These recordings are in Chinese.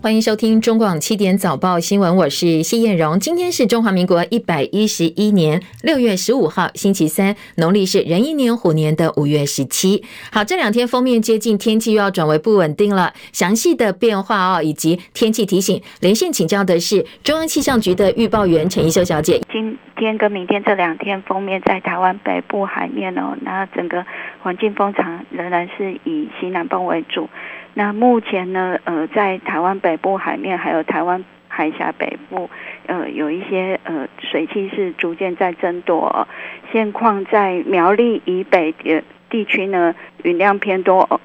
欢迎收听中广七点早报新闻，我是谢燕荣。今天是中华民国一百一十一年六月十五号，星期三，农历是壬寅年虎年的五月十七。好，这两天封面接近，天气又要转为不稳定了。详细的变化哦，以及天气提醒，连线请教的是中央气象局的预报员陈怡秀小姐。今天跟明天这两天封面在台湾北部海面哦，那整个环境风场仍然是以西南风为主。那目前呢，呃，在台湾北部海面，还有台湾海峡北部，呃，有一些呃水汽是逐渐在增多哦。现况在苗栗以北的地区呢，雨量偏多，哦，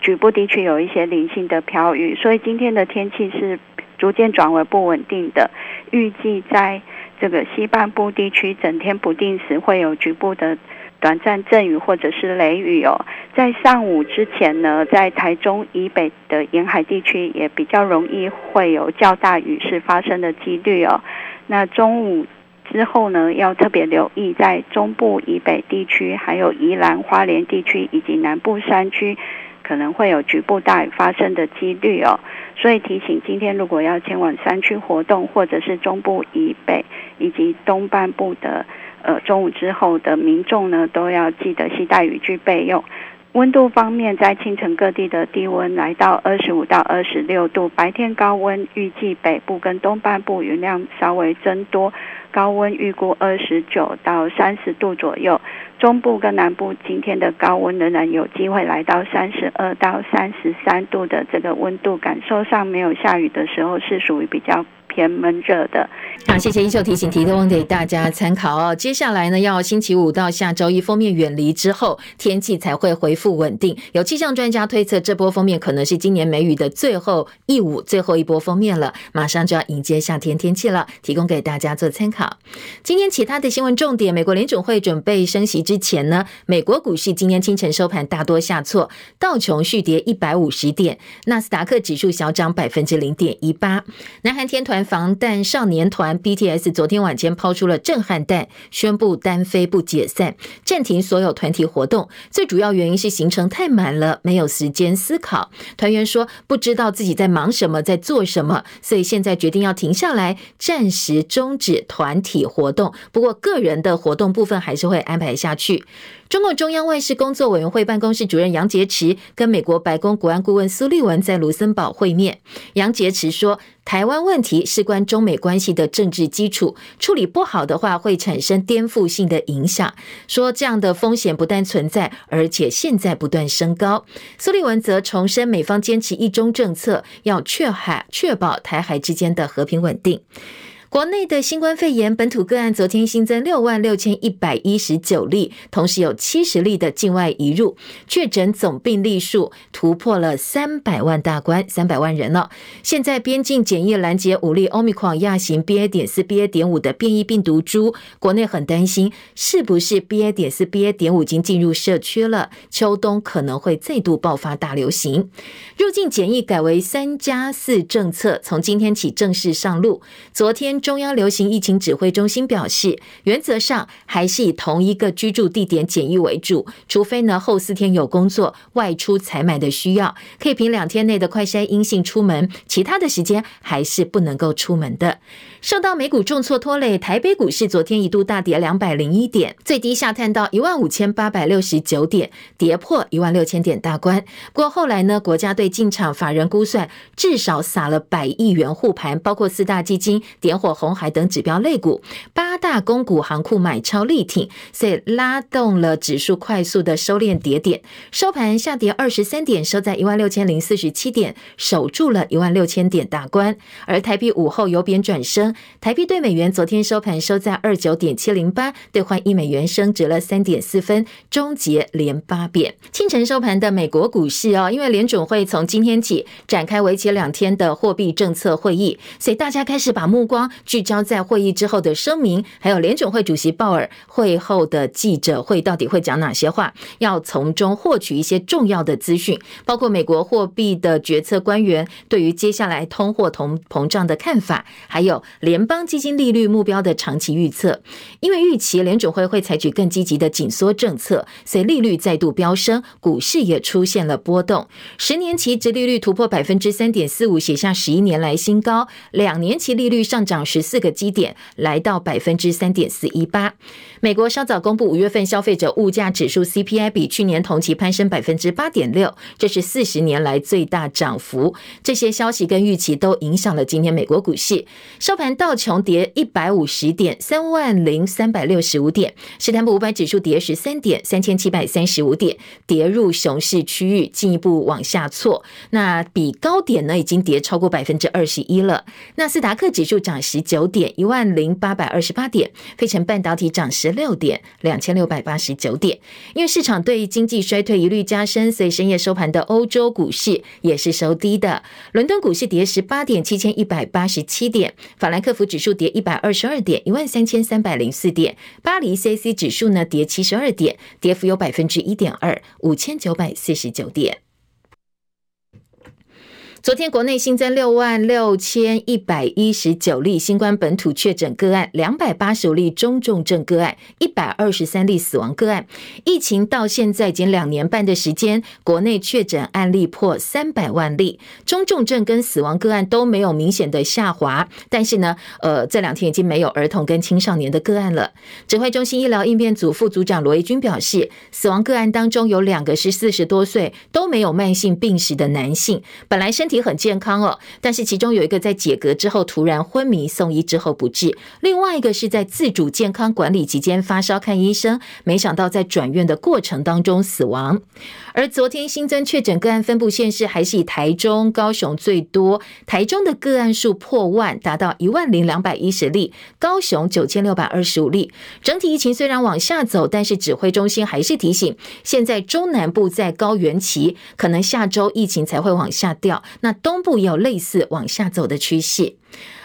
局部地区有一些零星的飘雨，所以今天的天气是逐渐转为不稳定的。预计在这个西半部地区，整天不定时会有局部的。短暂阵雨或者是雷雨哦，在上午之前呢，在台中以北的沿海地区也比较容易会有较大雨势发生的几率哦。那中午之后呢，要特别留意在中部以北地区，还有宜兰花莲地区以及南部山区，可能会有局部大雨发生的几率哦。所以提醒，今天如果要前往山区活动，或者是中部以北以及东半部的。呃，中午之后的民众呢，都要记得携带雨具备用。温度方面，在清晨各地的低温来到二十五到二十六度，白天高温预计北部跟东半部云量稍微增多，高温预估二十九到三十度左右。中部跟南部今天的高温仍然有机会来到三十二到三十三度的这个温度，感受上没有下雨的时候是属于比较。偏闷热的，好，谢谢英秀提醒，提供给大家参考哦。接下来呢，要星期五到下周一封面远离之后，天气才会恢复稳定。有气象专家推测，这波封面可能是今年梅雨的最后一舞，最后一波封面了，马上就要迎接夏天天气了，提供给大家做参考。今天其他的新闻重点，美国联准会准备升息之前呢，美国股市今天清晨收盘大多下挫，道琼续跌一百五十点，纳斯达克指数小涨百分之零点一八，南韩天团。防弹少年团 BTS 昨天晚间抛出了震撼弹，宣布单飞不解散，暂停所有团体活动。最主要原因是行程太满了，没有时间思考。团员说不知道自己在忙什么，在做什么，所以现在决定要停下来，暂时终止团体活动。不过个人的活动部分还是会安排下去。中共中央外事工作委员会办公室主任杨洁篪跟美国白宫国安顾问苏利文在卢森堡会面。杨洁篪说，台湾问题事关中美关系的政治基础，处理不好的话会产生颠覆性的影响。说这样的风险不但存在，而且现在不断升高。苏利文则重申美方坚持一中政策，要确海确保台海之间的和平稳定。国内的新冠肺炎本土个案昨天新增六万六千一百一十九例，同时有七十例的境外移入，确诊总病例数突破了三百万大关，三百万人了。现在边境检疫拦截五例 Omicron 亚型 BA. 点四 BA. 点五的变异病毒株，国内很担心是不是 BA. 点四 BA. 点五已经进入社区了，秋冬可能会再度爆发大流行。入境检疫改为三加四政策，从今天起正式上路。昨天。中央流行疫情指挥中心表示，原则上还是以同一个居住地点检疫为主，除非呢后四天有工作、外出采买的需要，可以凭两天内的快筛阴性出门，其他的时间还是不能够出门的。受到美股重挫拖累，台北股市昨天一度大跌两百零一点，最低下探到一万五千八百六十九点，跌破一万六千点大关。不过后来呢，国家队进场，法人估算至少撒了百亿元护盘，包括四大基金、点火红海等指标类股，八大公股行库买超力挺，所以拉动了指数快速的收敛跌点，收盘下跌二十三点，收在一万六千零四十七点，守住了一万六千点大关。而台币午后由贬转升。台币兑美元昨天收盘收在二九点七零八，兑换一美元升值了三点四分，终结连八贬。清晨收盘的美国股市哦，因为联准会从今天起展开为期两天的货币政策会议，所以大家开始把目光聚焦在会议之后的声明，还有联准会主席鲍尔会后的记者会到底会讲哪些话，要从中获取一些重要的资讯，包括美国货币的决策官员对于接下来通货同膨胀的看法，还有联邦基金利率目标的长期预测。因为预期联准会会采取更积极的紧缩政策，所以利率再度飙升，股市也出现了波动。十年期殖利率突破百分之三点四五，写下十一年来新高。两年期利率上涨十四个基点，来到百分之三点四一八。美国稍早公布五月份消费者物价指数 CPI 比去年同期攀升百分之八点六，这是四十年来最大涨幅。这些消息跟预期都影响了今天美国股市收盘，道琼跌一百五十点，三万零三百六十五点；史坦普五百指数跌十三点，三千七百三十五点，跌入熊市区域，进一步往下挫。那比高点呢，已经跌超过百分之二十一了。纳斯达克指数涨十九点，一万零八百二十八点；费城半导体涨十六点，两千六百八十九点。因为市场对经济衰退疑虑加深，所以深夜收盘的欧洲股市也是收低的。伦敦股市跌十八点，七千一百八十七点；法兰克福指数跌一百二十二点，一万三千三百零四点；巴黎 CAC 指数呢跌七十二点，跌幅有百分之一点二，五千九百四十九点。昨天国内新增六万六千一百一十九例新冠本土确诊个案，两百八十五例中重症个案，一百二十三例死亡个案。疫情到现在已经两年半的时间，国内确诊案例破三百万例，中重症跟死亡个案都没有明显的下滑。但是呢，呃，这两天已经没有儿童跟青少年的个案了。指挥中心医疗应变组副组长罗一军表示，死亡个案当中有两个是四十多岁，都没有慢性病史的男性，本来身体很健康哦，但是其中有一个在解隔之后突然昏迷，送医之后不治；另外一个是在自主健康管理期间发烧看医生，没想到在转院的过程当中死亡。而昨天新增确诊个案分布县市还是以台中、高雄最多，台中的个案数破万，达到一万零两百一十例，高雄九千六百二十五例。整体疫情虽然往下走，但是指挥中心还是提醒，现在中南部在高原期，可能下周疫情才会往下掉。那东部也有类似往下走的趋势。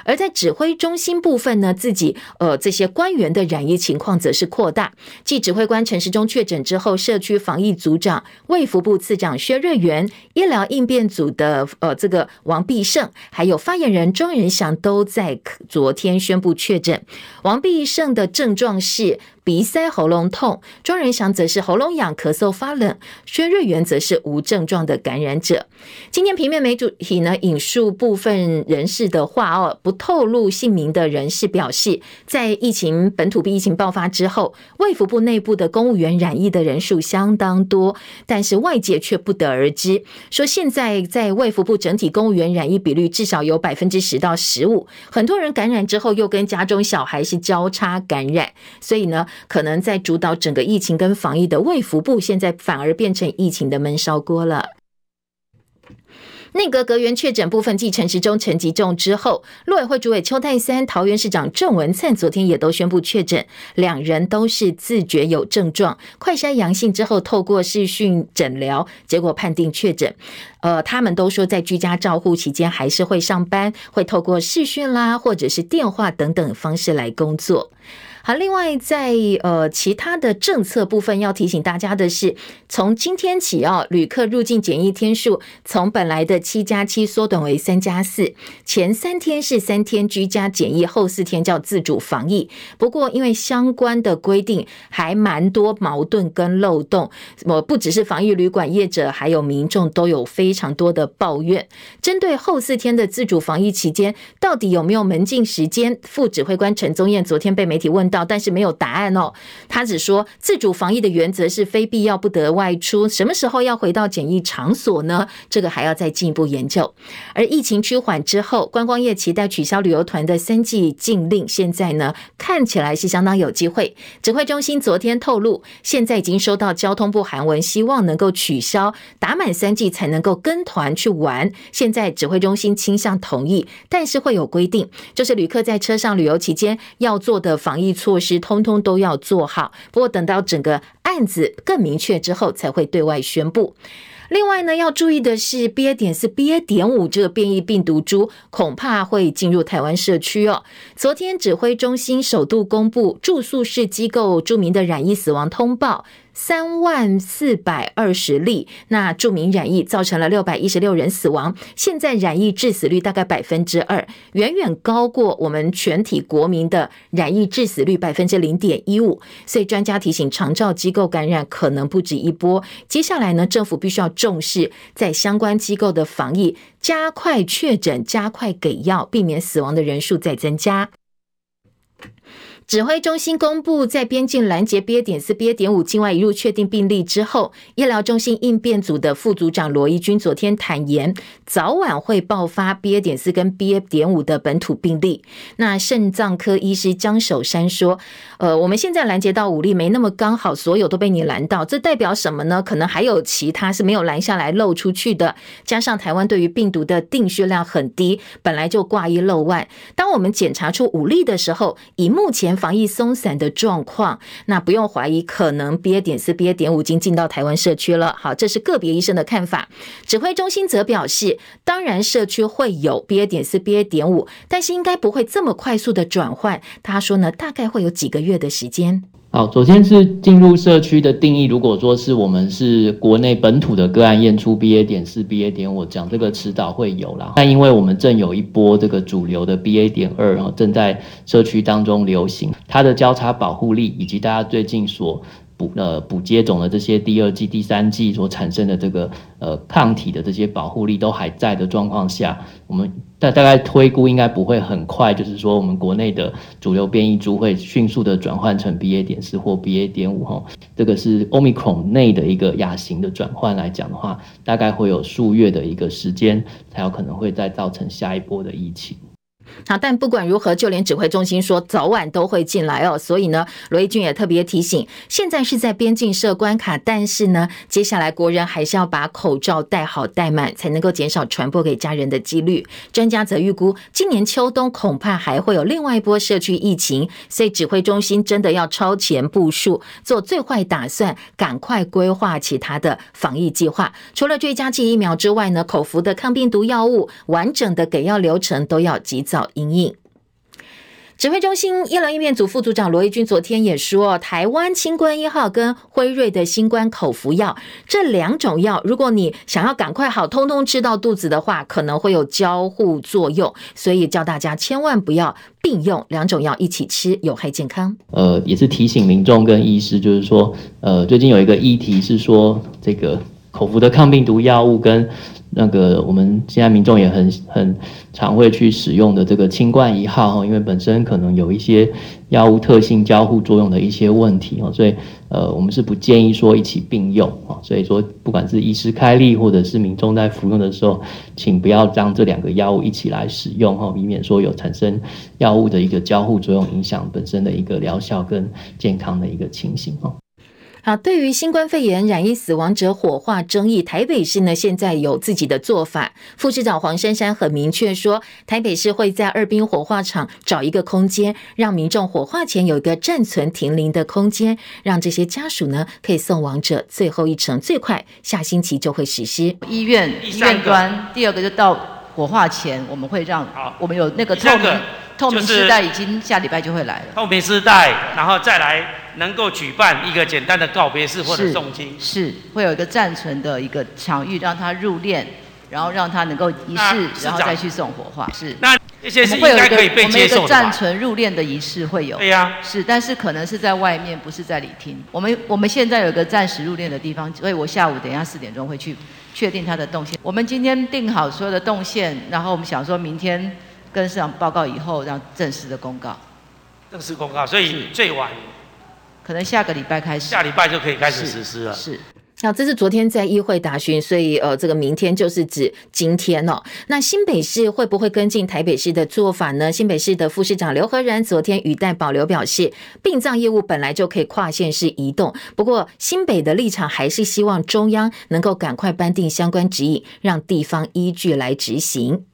而在指挥中心部分呢，自己呃这些官员的染疫情况则是扩大。继指挥官陈时中确诊之后，社区防疫组长、卫福部次长薛瑞元、医疗应变组的呃这个王必胜，还有发言人庄仁祥都在昨天宣布确诊。王必胜的症状是鼻塞、喉咙痛，庄人祥则是喉咙痒、咳嗽、发冷，薛瑞元则是无症状的感染者。今天平面媒体呢引述部分人士的话哦，不透露姓名的人士表示，在疫情本土疫情爆发之后，卫福部内部的公务员染疫的人数相当多，但是外界却不得而知。说现在在卫福部整体公务员染疫比率至少有百分之十到十五，很多人感染之后又跟家中小孩是交叉感染，所以呢。可能在主导整个疫情跟防疫的卫福部，现在反而变成疫情的闷烧锅了。内阁阁员确诊部分，继陈时中、陈吉仲之后，陆委会主委邱太三、桃园市长郑文灿昨天也都宣布确诊，两人都是自觉有症状，快筛阳性之后，透过视讯诊疗，结果判定确诊。呃，他们都说在居家照护期间还是会上班，会透过视讯啦，或者是电话等等方式来工作。好，另外在呃其他的政策部分，要提醒大家的是，从今天起哦，旅客入境检疫天数从本来的七加七缩短为三加四，前三天是三天居家检疫，后四天叫自主防疫。不过因为相关的规定还蛮多矛盾跟漏洞，我不只是防疫旅馆业者，还有民众都有非常多的抱怨。针对后四天的自主防疫期间，到底有没有门禁时间？副指挥官陈宗彦昨天被媒体问。但是没有答案哦。他只说自主防疫的原则是非必要不得外出。什么时候要回到检疫场所呢？这个还要再进一步研究。而疫情趋缓之后，观光业期待取消旅游团的三季禁令，现在呢看起来是相当有机会。指挥中心昨天透露，现在已经收到交通部函文，希望能够取消打满三季才能够跟团去玩。现在指挥中心倾向同意，但是会有规定，就是旅客在车上旅游期间要做的防疫。措施通通都要做好，不过等到整个案子更明确之后，才会对外宣布。另外呢，要注意的是，BA. 点四、BA. 点五这个变异病毒株恐怕会进入台湾社区哦。昨天指挥中心首度公布住宿式机构著名的染疫死亡通报。三万四百二十例，那著名染疫造成了六百一十六人死亡。现在染疫致死率大概百分之二，远远高过我们全体国民的染疫致死率百分之零点一五。所以专家提醒，长照机构感染可能不止一波。接下来呢，政府必须要重视在相关机构的防疫，加快确诊，加快给药，避免死亡的人数再增加。指挥中心公布，在边境拦截 BA. 点四、BA. 点五境外移入确定病例之后，医疗中心应变组的副组长罗一军昨天坦言，早晚会爆发 BA. 点四跟 BA. 点五的本土病例。那肾脏科医师江守山说：“呃，我们现在拦截到五例，没那么刚好，所有都被你拦到，这代表什么呢？可能还有其他是没有拦下来漏出去的。加上台湾对于病毒的定序量很低，本来就挂一漏万。当我们检查出五例的时候，以目前防疫松散的状况，那不用怀疑，可能 BA. 点四、BA. 点五已经进到台湾社区了。好，这是个别医生的看法。指挥中心则表示，当然社区会有 BA. 点四、BA. 点五，但是应该不会这么快速的转换。他说呢，大概会有几个月的时间。好，首先是进入社区的定义。如果说是我们是国内本土的个案验出 BA. 点四、BA. 点五，讲这个迟早会有啦。但因为我们正有一波这个主流的 BA. 点二，然后正在社区当中流行，它的交叉保护力以及大家最近所。补呃补接种的这些第二剂、第三剂所产生的这个呃抗体的这些保护力都还在的状况下，我们大大概推估应该不会很快，就是说我们国内的主流变异株会迅速的转换成 BA 点四或 BA 点五哈，这个是 Omicron 内的一个亚型的转换来讲的话，大概会有数月的一个时间才有可能会再造成下一波的疫情。好，但不管如何，就连指挥中心说早晚都会进来哦。所以呢，罗一军也特别提醒，现在是在边境设关卡，但是呢，接下来国人还是要把口罩戴好戴满，才能够减少传播给家人的几率。专家则预估，今年秋冬恐怕还会有另外一波社区疫情，所以指挥中心真的要超前部署，做最坏打算，赶快规划其他的防疫计划。除了追加剂疫苗之外呢，口服的抗病毒药物，完整的给药流程都要及早因应。指挥中心医疗应变组副组长罗一军昨天也说，台湾清冠一号跟辉瑞的新冠口服药这两种药，如果你想要赶快好，通通吃到肚子的话，可能会有交互作用，所以叫大家千万不要并用两种药一起吃，有害健康。呃，也是提醒民众跟医师，就是说，呃，最近有一个议题是说，这个口服的抗病毒药物跟。那个我们现在民众也很很常会去使用的这个清冠一号哈，因为本身可能有一些药物特性交互作用的一些问题哈，所以呃我们是不建议说一起并用啊，所以说不管是医师开立或者是民众在服用的时候，请不要将这两个药物一起来使用哈，以免说有产生药物的一个交互作用，影响本身的一个疗效跟健康的一个情形哈。好，对于新冠肺炎染疫死亡者火化争议，台北市呢现在有自己的做法。副市长黄珊珊很明确说，台北市会在二殡火化场找一个空间，让民众火化前有一个暂存停灵的空间，让这些家属呢可以送亡者最后一程。最快下星期就会实施。医院医院端，第二个就到火化前，我们会让我们有那个透明透明丝带，已经下礼拜就会来了。透明丝带，然后再来。能够举办一个简单的告别式或者诵经，是会有一个暂存的一个场域，让他入殓，然后让他能够仪式，然后再去送火化。是，那这些是应该可以被接受的。我们有一个暂存入殓的仪式会有。对呀。是，但是可能是在外面，不是在礼厅。我们我们现在有一个暂时入殓的地方，所以我下午等一下四点钟会去确定他的动线。我们今天定好所有的动线，然后我们想说明天跟市长报告以后，让正式的公告。正式公告，所以最晚。可能下个礼拜开始，下礼拜就可以开始实施了。是，那这是昨天在议会答询，所以呃，这个明天就是指今天哦。那新北市会不会跟进台北市的做法呢？新北市的副市长刘和然昨天语带保留表示，殡葬业务本来就可以跨县市移动，不过新北的立场还是希望中央能够赶快颁定相关指引，让地方依据来执行。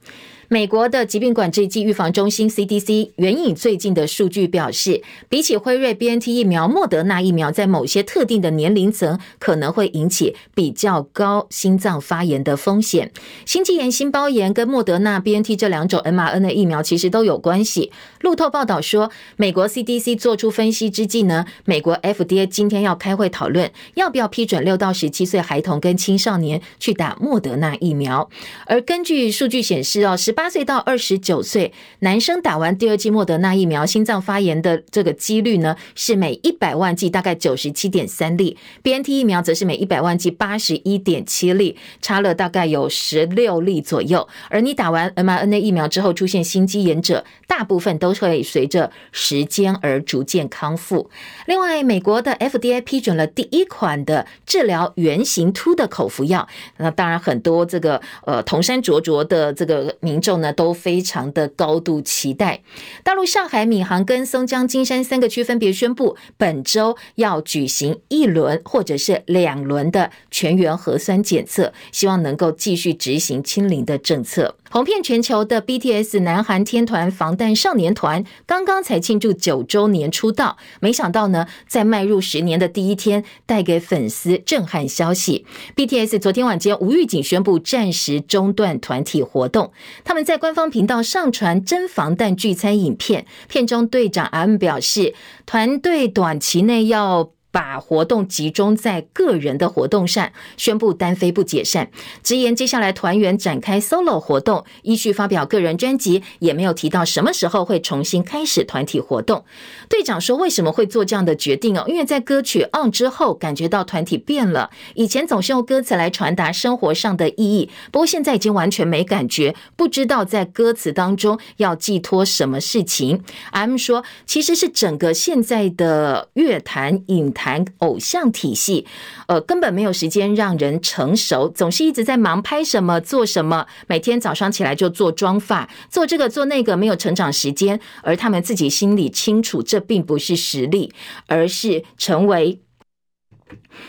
美国的疾病管制及预防中心 CDC 援引最近的数据表示，比起辉瑞 BNT 疫苗，莫德纳疫苗在某些特定的年龄层可能会引起比较高心脏发炎的风险。心肌炎、心包炎跟莫德纳 BNT 这两种 mRNA 疫苗其实都有关系。路透报道说，美国 CDC 做出分析之际呢，美国 FDA 今天要开会讨论要不要批准六到十七岁孩童跟青少年去打莫德纳疫苗。而根据数据显示哦，十八八岁到二十九岁男生打完第二剂莫德纳疫苗，心脏发炎的这个几率呢，是每一百万剂大概九十七点三例；BNT 疫苗则是每一百万剂八十一点七例，差了大概有十六例左右。而你打完 mRNA 疫苗之后出现心肌炎者，大部分都会随着时间而逐渐康复。另外，美国的 FDA 批准了第一款的治疗原型突的口服药，那当然很多这个呃同山卓卓的这个民众都非常的高度期待。大陆上海闵行跟松江金山三个区分别宣布，本周要举行一轮或者是两轮的全员核酸检测，希望能够继续执行清零的政策。红遍全球的 BTS 南韩天团防弹少年团刚刚才庆祝九周年出道，没想到呢，在迈入十年的第一天，带给粉丝震撼消息。BTS 昨天晚间无预警宣布暂时中断团体活动，他们在官方频道上传真防弹聚餐影片，片中队长 M 表示，团队短期内要。把活动集中在个人的活动上，宣布单飞不解散。直言接下来团员展开 solo 活动，依序发表个人专辑，也没有提到什么时候会重新开始团体活动。队长说：“为什么会做这样的决定哦？因为在歌曲 On 之后，感觉到团体变了。以前总是用歌词来传达生活上的意义，不过现在已经完全没感觉，不知道在歌词当中要寄托什么事情。”M 说：“其实是整个现在的乐坛影。”谈偶像体系，呃，根本没有时间让人成熟，总是一直在忙拍什么做什么，每天早上起来就做妆发，做这个做那个，没有成长时间，而他们自己心里清楚，这并不是实力，而是成为。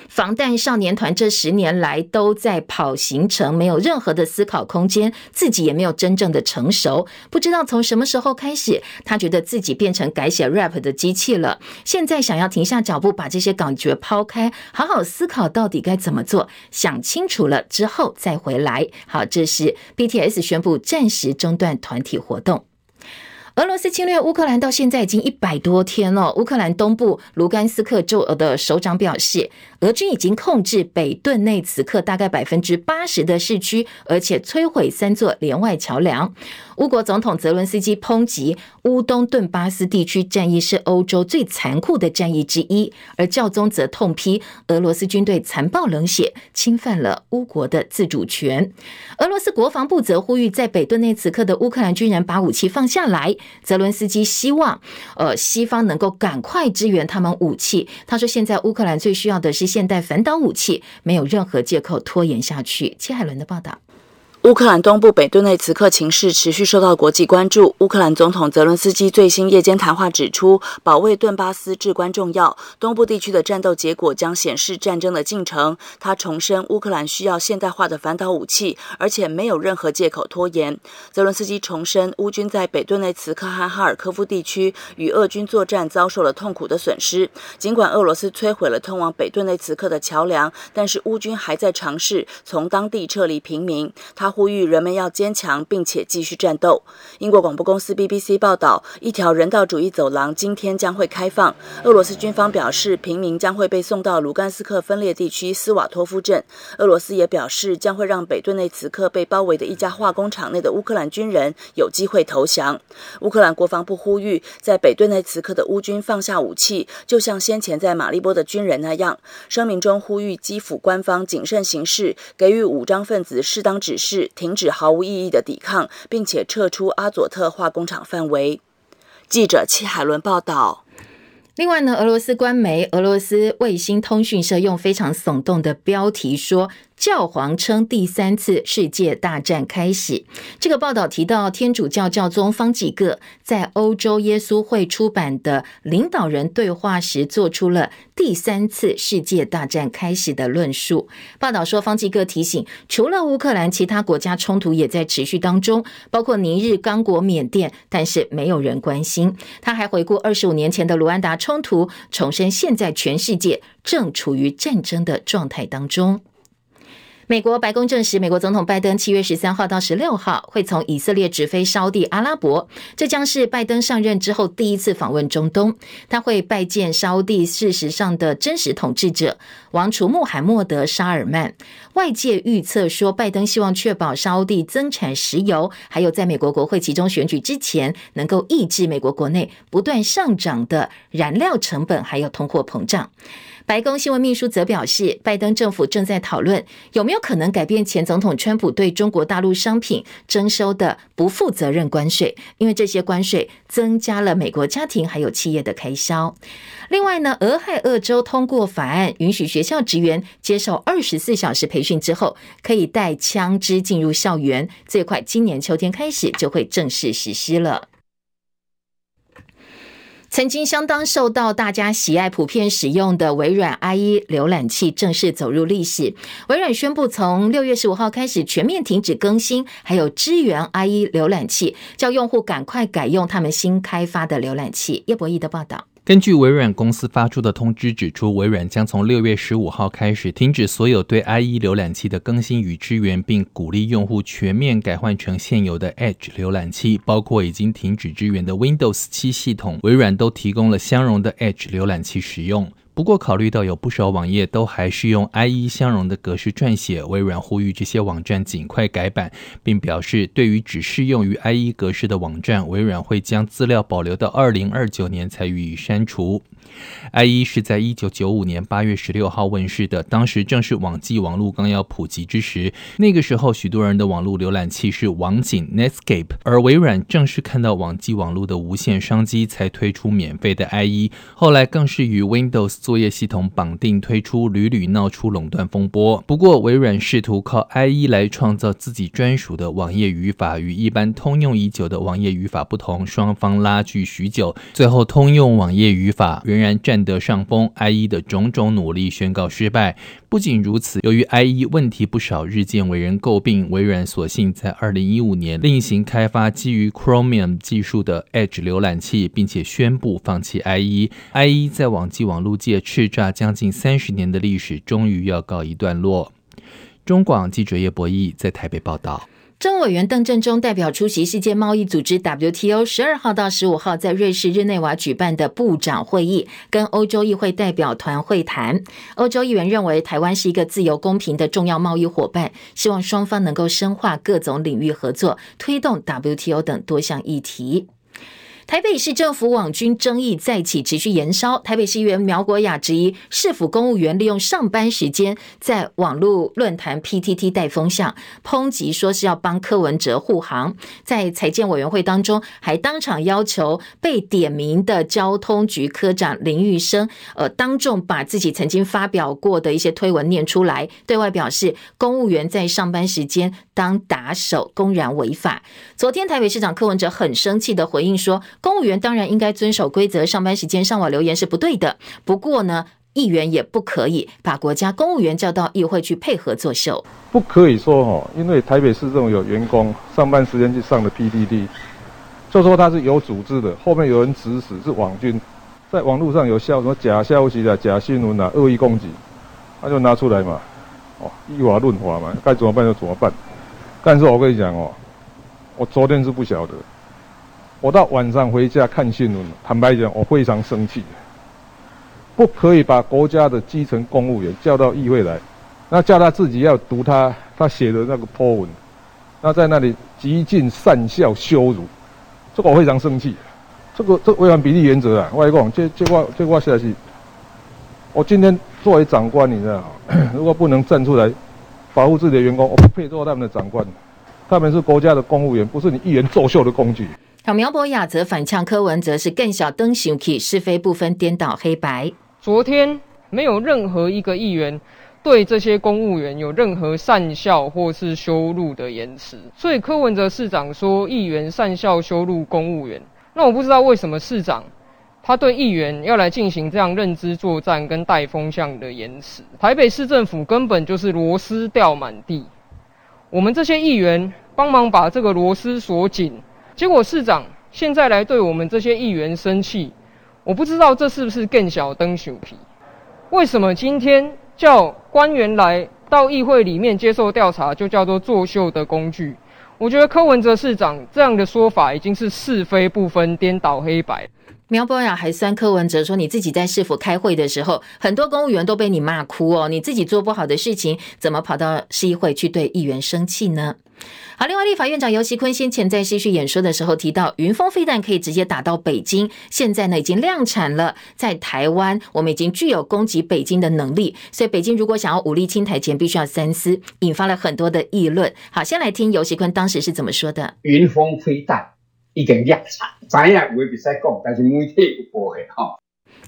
防弹少年团这十年来都在跑行程，没有任何的思考空间，自己也没有真正的成熟。不知道从什么时候开始，他觉得自己变成改写 rap 的机器了。现在想要停下脚步，把这些感觉抛开，好好思考到底该怎么做，想清楚了之后再回来。好，这是 BTS 宣布暂时中断团体活动。俄罗斯侵略乌克兰到现在已经一百多天了。乌克兰东部卢甘斯克州的首长表示，俄军已经控制北顿内茨克大概百分之八十的市区，而且摧毁三座连外桥梁。乌国总统泽伦斯基抨击乌东顿巴斯地区战役是欧洲最残酷的战役之一，而教宗则痛批俄罗斯军队残暴冷血，侵犯了乌国的自主权。俄罗斯国防部则呼吁在北顿内茨克的乌克兰军人把武器放下来。泽伦斯基希望，呃，西方能够赶快支援他们武器。他说，现在乌克兰最需要的是现代反导武器，没有任何借口拖延下去。切海伦的报道。乌克兰东部北顿内茨克情势持续受到国际关注。乌克兰总统泽伦斯基最新夜间谈话指出，保卫顿巴斯至关重要。东部地区的战斗结果将显示战争的进程。他重申，乌克兰需要现代化的反导武器，而且没有任何借口拖延。泽伦斯基重申，乌军在北顿内茨克和哈尔科夫地区与俄军作战遭受了痛苦的损失。尽管俄罗斯摧毁了通往北顿内茨克的桥梁，但是乌军还在尝试从当地撤离平民。他。呼吁人们要坚强，并且继续战斗。英国广播公司 BBC 报道，一条人道主义走廊今天将会开放。俄罗斯军方表示，平民将会被送到卢甘斯克分裂地区斯瓦托夫镇。俄罗斯也表示，将会让北顿内茨克被包围的一家化工厂内的乌克兰军人有机会投降。乌克兰国防部呼吁，在北顿内茨克的乌军放下武器，就像先前在马利波的军人那样。声明中呼吁基辅官方谨慎行事，给予武装分子适当指示。停止毫无意义的抵抗，并且撤出阿佐特化工厂范围。记者戚海伦报道。另外呢，俄罗斯官媒俄罗斯卫星通讯社用非常耸动的标题说。教皇称第三次世界大战开始。这个报道提到，天主教教宗方济各在欧洲耶稣会出版的领导人对话时，做出了第三次世界大战开始的论述。报道说，方济各提醒，除了乌克兰，其他国家冲突也在持续当中，包括尼日、刚果、缅甸，但是没有人关心。他还回顾二十五年前的卢安达冲突，重申现在全世界正处于战争的状态当中。美国白宫证实，美国总统拜登七月十三号到十六号会从以色列直飞沙地阿拉伯，这将是拜登上任之后第一次访问中东。他会拜见沙地事实上的真实统治者王储穆罕默德·沙尔曼。外界预测说，拜登希望确保沙地增产石油，还有在美国国会集中选举之前，能够抑制美国国内不断上涨的燃料成本，还有通货膨胀。白宫新闻秘书则表示，拜登政府正在讨论有没有可能改变前总统川普对中国大陆商品征收的不负责任关税，因为这些关税增加了美国家庭还有企业的开销。另外呢，俄亥俄州通过法案，允许学校职员接受二十四小时培训之后，可以带枪支进入校园，最快今年秋天开始就会正式实施了。曾经相当受到大家喜爱、普遍使用的微软 IE 浏览器正式走入历史。微软宣布从六月十五号开始全面停止更新，还有支援 IE 浏览器，叫用户赶快改用他们新开发的浏览器。叶博弈的报道。根据微软公司发出的通知指出，微软将从六月十五号开始停止所有对 IE 浏览器的更新与支援，并鼓励用户全面改换成现有的 Edge 浏览器，包括已经停止支援的 Windows 七系统，微软都提供了相容的 Edge 浏览器使用。不过，考虑到有不少网页都还是用 IE 相容的格式撰写，微软呼吁这些网站尽快改版，并表示对于只适用于 IE 格式的网站，微软会将资料保留到2029年才予以删除。IE 是在一九九五年八月十六号问世的，当时正是网际网络刚要普及之时。那个时候，许多人的网络浏览器是网景 Netscape，而微软正是看到网际网络的无限商机，才推出免费的 IE。后来更是与 Windows 作业系统绑定推出，屡屡闹出垄断风波。不过，微软试图靠 IE 来创造自己专属的网页语法，与一般通用已久的网页语法不同，双方拉锯许久，最后通用网页语法仍然占得上风，IE 的种种努力宣告失败。不仅如此，由于 IE 问题不少，日渐为人诟病，微软索性在二零一五年另行开发基于 Chromium 技术的 Edge 浏览器，并且宣布放弃 IE。IE 在网际网络界叱咤将近三十年的历史，终于要告一段落。中广记者叶博弈在台北报道。政委员邓正中代表出席世界贸易组织 WTO 十二号到十五号在瑞士日内瓦举办的部长会议，跟欧洲议会代表团会谈。欧洲议员认为台湾是一个自由公平的重要贸易伙伴，希望双方能够深化各种领域合作，推动 WTO 等多项议题。台北市政府网军争议再起，持续延烧。台北市议员苗国雅质疑市府公务员利用上班时间在网络论坛 PTT 带风向，抨击说是要帮柯文哲护航。在财建委员会当中，还当场要求被点名的交通局科长林玉生，呃，当众把自己曾经发表过的一些推文念出来，对外表示公务员在上班时间当打手，公然违法。昨天台北市长柯文哲很生气的回应说。公务员当然应该遵守规则，上班时间上网留言是不对的。不过呢，议员也不可以把国家公务员叫到议会去配合作秀。不可以说哈，因为台北市这种有员工上班时间去上的 P D D，就说他是有组织的，后面有人指使是网军，在网络上有消什么假消息啊、假新闻啊、恶意攻击，他就拿出来嘛，哦，以法论法嘛，该怎么办就怎么办。但是我跟你讲哦，我昨天是不晓得。我到晚上回家看新闻，坦白讲，我非常生气。不可以把国家的基层公务员叫到议会来，那叫他自己要读他他写的那个 po 文，那在那里极尽善笑羞辱，这个我非常生气。这个这违反比例原则啊！我来讲，这这话这话下去，我今天作为长官，你知道，如果不能站出来保护自己的员工，我不配做他们的长官。他们是国家的公务员，不是你议员作秀的工具。好，苗博雅则反呛柯文哲是更小灯熊气，是非不分，颠倒黑白。昨天没有任何一个议员对这些公务员有任何善笑或是羞辱的言辞，所以柯文哲市长说议员善笑羞辱公务员，那我不知道为什么市长他对议员要来进行这样认知作战跟带风向的言辞。台北市政府根本就是螺丝掉满地，我们这些议员帮忙把这个螺丝锁紧。结果市长现在来对我们这些议员生气，我不知道这是不是更小灯熊皮？为什么今天叫官员来到议会里面接受调查，就叫做作秀的工具？我觉得柯文哲市长这样的说法已经是是非不分、颠倒黑白。苗博雅还酸柯文哲说：“你自己在市府开会的时候，很多公务员都被你骂哭哦，你自己做不好的事情，怎么跑到市议会去对议员生气呢？”好，另外，立法院长游锡堃先前在继续演说的时候提到，云峰飞弹可以直接打到北京，现在呢已经量产了，在台湾我们已经具有攻击北京的能力，所以北京如果想要武力侵台前，必须要三思，引发了很多的议论。好，先来听游锡堃当时是怎么说的：云峰飞弹已经量产，咱也不会比赛讲，但是媒体不会哈。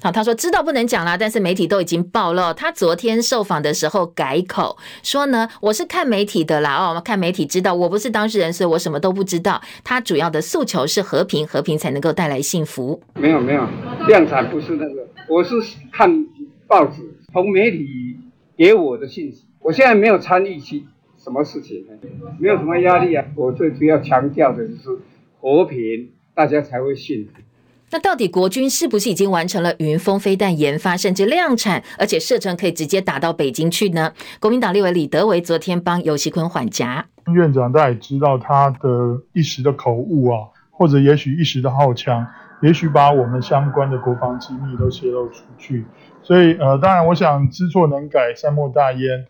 好，他说知道不能讲啦，但是媒体都已经报了。他昨天受访的时候改口说呢，我是看媒体的啦，哦，看媒体知道，我不是当事人，所以我什么都不知道。他主要的诉求是和平，和平才能够带来幸福。没有没有，量产不是那个，我是看报纸，从媒体给我的信息。我现在没有参与其什么事情，没有什么压力啊。我最主要强调的就是和平，大家才会幸福。那到底国军是不是已经完成了云峰飞弹研发，甚至量产，而且射程可以直接打到北京去呢？国民党立委李德维昨天帮尤锡坤缓颊。院长，大家也知道他的一时的口误啊，或者也许一时的好强，也许把我们相关的国防机密都泄露出去。所以，呃，当然，我想知错能改，善莫大焉。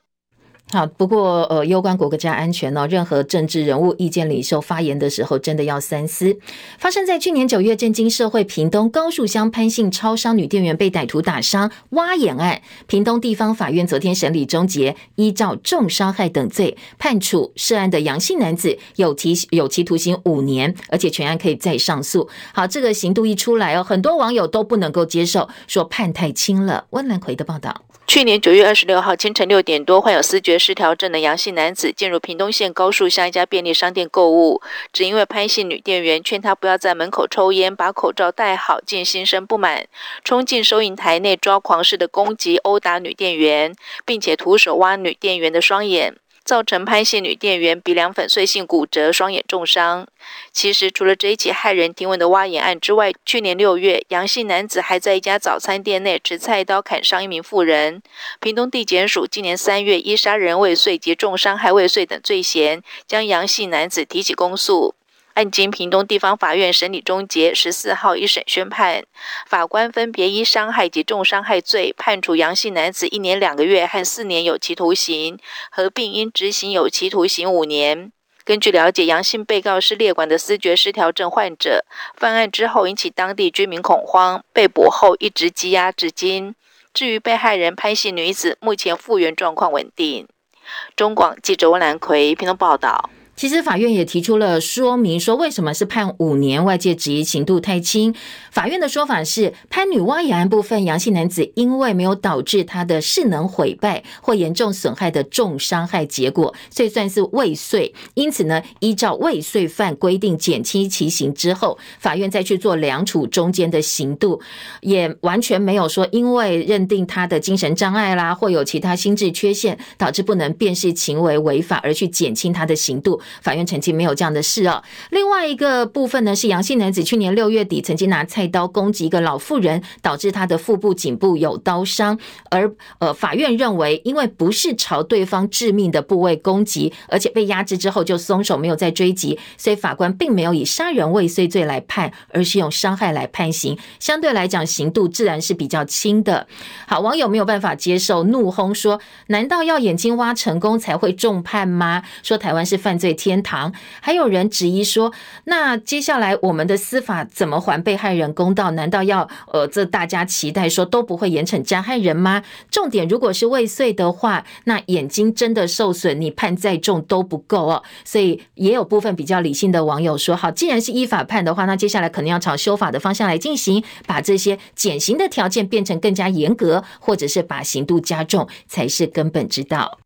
好，不过呃，攸关国家安全呢，任何政治人物、意见领袖发言的时候，真的要三思。发生在去年九月，震惊社会，屏东高树乡潘姓超商女店员被歹徒打伤挖眼案，屏东地方法院昨天审理终结，依照重伤害等罪判处涉案的杨姓男子有期有期徒刑五年，而且全案可以再上诉。好，这个刑度一出来哦，很多网友都不能够接受，说判太轻了。温兰奎的报道。去年九月二十六号清晨六点多，患有思觉失调症的阳性男子进入屏东县高速乡一家便利商店购物，只因为拍戏女店员劝他不要在门口抽烟，把口罩戴好，见心生不满，冲进收银台内抓狂似的攻击殴打女店员，并且徒手挖女店员的双眼。造成潘姓女店员鼻梁粉碎性骨折、双眼重伤。其实，除了这一起骇人听闻的挖眼案之外，去年六月，杨姓男子还在一家早餐店内持菜刀砍伤一名妇人。屏东地检署今年三月依杀人未遂及重伤害未遂等罪嫌，将杨姓男子提起公诉。案经屏东地方法院审理终结，十四号一审宣判，法官分别依伤害及重伤害罪判处杨姓男子一年两个月和四年有期徒刑，合并应执行有期徒刑五年。根据了解，杨姓被告是列管的思觉失调症患者，犯案之后引起当地居民恐慌，被捕后一直羁押至今。至于被害人潘姓女子，目前复原状况稳定。中广记者温兰奎屏东报道。其实法院也提出了说明，说为什么是判五年，外界质疑刑度太轻。法院的说法是，潘女挖眼案部分，阳性男子因为没有导致他的势能毁败或严重损害的重伤害结果，所以算是未遂。因此呢，依照未遂犯规定减轻其刑之后，法院再去做量处中间的刑度，也完全没有说因为认定他的精神障碍啦，或有其他心智缺陷导致不能辨识行为违法而去减轻他的刑度。法院澄清没有这样的事哦。另外一个部分呢，是杨姓男子去年六月底曾经拿菜刀攻击一个老妇人，导致他的腹部、颈部有刀伤。而呃，法院认为，因为不是朝对方致命的部位攻击，而且被压制之后就松手，没有再追击，所以法官并没有以杀人未遂罪来判，而是用伤害来判刑。相对来讲，刑度自然是比较轻的。好，网友没有办法接受，怒轰说：难道要眼睛挖成功才会重判吗？说台湾是犯罪。天堂。还有人质疑说，那接下来我们的司法怎么还被害人公道？难道要呃，这大家期待说都不会严惩加害人吗？重点如果是未遂的话，那眼睛真的受损，你判再重都不够哦。所以也有部分比较理性的网友说，好，既然是依法判的话，那接下来可能要朝修法的方向来进行，把这些减刑的条件变成更加严格，或者是把刑度加重，才是根本之道。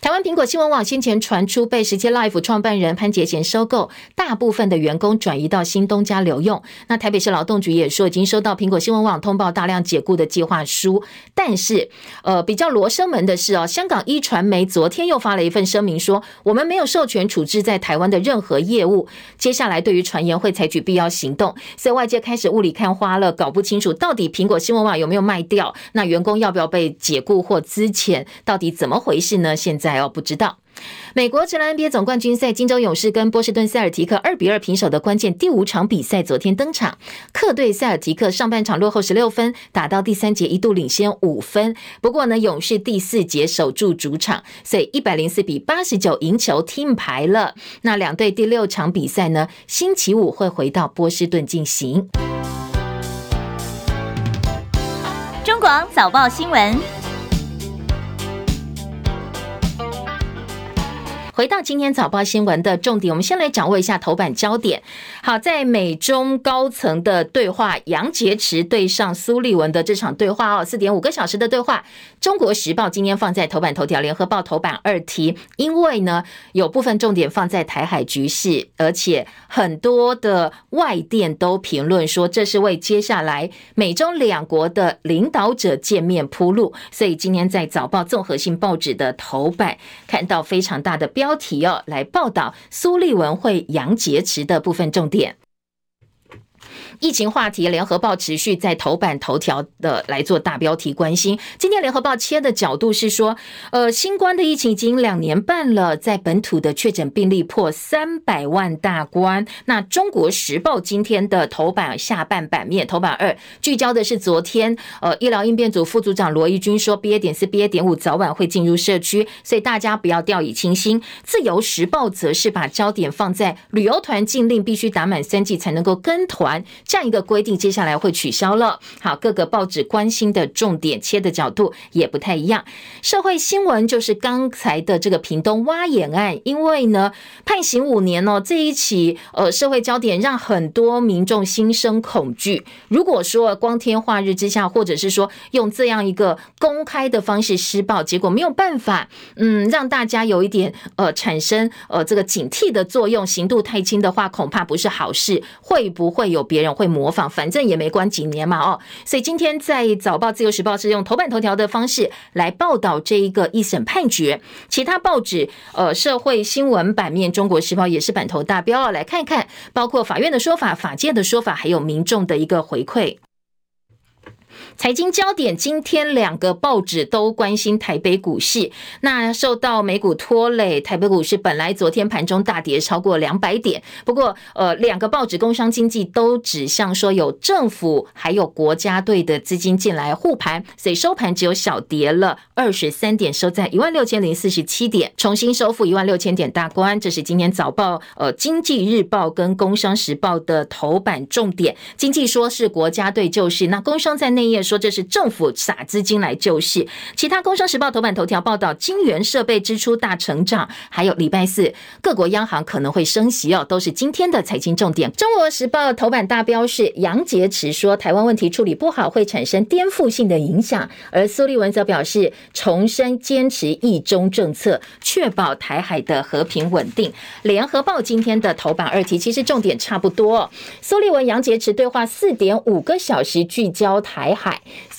台湾苹果新闻网先前传出被时间 Life 创办人潘杰贤收购，大部分的员工转移到新东家留用。那台北市劳动局也说已经收到苹果新闻网通报大量解雇的计划书，但是呃比较罗生门的是哦，香港一传媒昨天又发了一份声明说，我们没有授权处置在台湾的任何业务，接下来对于传言会采取必要行动。所以外界开始雾里看花了，搞不清楚到底苹果新闻网有没有卖掉，那员工要不要被解雇或资遣，到底怎么回事呢？现在。还要不知道，美国职篮 NBA 总冠军赛，金州勇士跟波士顿塞尔提克二比二平手的关键第五场比赛，昨天登场。客队塞尔提克上半场落后十六分，打到第三节一度领先五分，不过呢，勇士第四节守住主场，所以一百零四比八十九赢球听牌了。那两队第六场比赛呢，星期五会回到波士顿进行。中广早报新闻。回到今天早报新闻的重点，我们先来掌握一下头版焦点。好，在美中高层的对话，杨洁篪对上苏利文的这场对话哦，四点五个小时的对话。中国时报今天放在头版头条，联合报头版二题，因为呢有部分重点放在台海局势，而且很多的外电都评论说，这是为接下来美中两国的领导者见面铺路。所以今天在早报综合性报纸的头版看到非常大的标。标题哦，来报道苏立文会杨洁篪的部分重点。疫情话题，联合报持续在头版头条的来做大标题关心。今天联合报切的角度是说，呃，新冠的疫情已经两年半了，在本土的确诊病例破三百万大关。那中国时报今天的头版下半版面，头版二聚焦的是昨天，呃，医疗应变组副组长罗一军说，BA 点四、BA 点五早晚会进入社区，所以大家不要掉以轻心。自由时报则是把焦点放在旅游团禁令必须打满三剂才能够跟团。这样一个规定，接下来会取消了。好，各个报纸关心的重点切的角度也不太一样。社会新闻就是刚才的这个屏东挖眼案，因为呢判刑五年哦，这一起呃社会焦点让很多民众心生恐惧。如果说光天化日之下，或者是说用这样一个公开的方式施暴，结果没有办法，嗯，让大家有一点呃产生呃这个警惕的作用，刑度太轻的话，恐怕不是好事。会不会有别人？会模仿，反正也没关几年嘛，哦，所以今天在早报、自由时报是用头版头条的方式来报道这一个一审判决。其他报纸，呃，社会新闻版面，中国时报也是版头大标，来看看，包括法院的说法、法界的说法，还有民众的一个回馈。财经焦点，今天两个报纸都关心台北股市。那受到美股拖累，台北股市本来昨天盘中大跌超过两百点，不过呃，两个报纸工商经济都指向说有政府还有国家队的资金进来护盘，所以收盘只有小跌了二十三点，收在一万六千零四十七点，重新收复一万六千点大关。这是今天早报呃经济日报跟工商时报的头版重点。经济说是国家队救市，那工商在内页。说这是政府撒资金来救市，其他《工商时报》头版头条报道，晶圆设备支出大成长，还有礼拜四各国央行可能会升息哦，都是今天的财经重点。《中国时报》头版大标是杨洁篪说，台湾问题处理不好会产生颠覆性的影响，而苏利文则表示重申坚持一中政策，确保台海的和平稳定。《联合报》今天的头版二题其实重点差不多，苏利文杨洁篪对话四点五个小时，聚焦台海。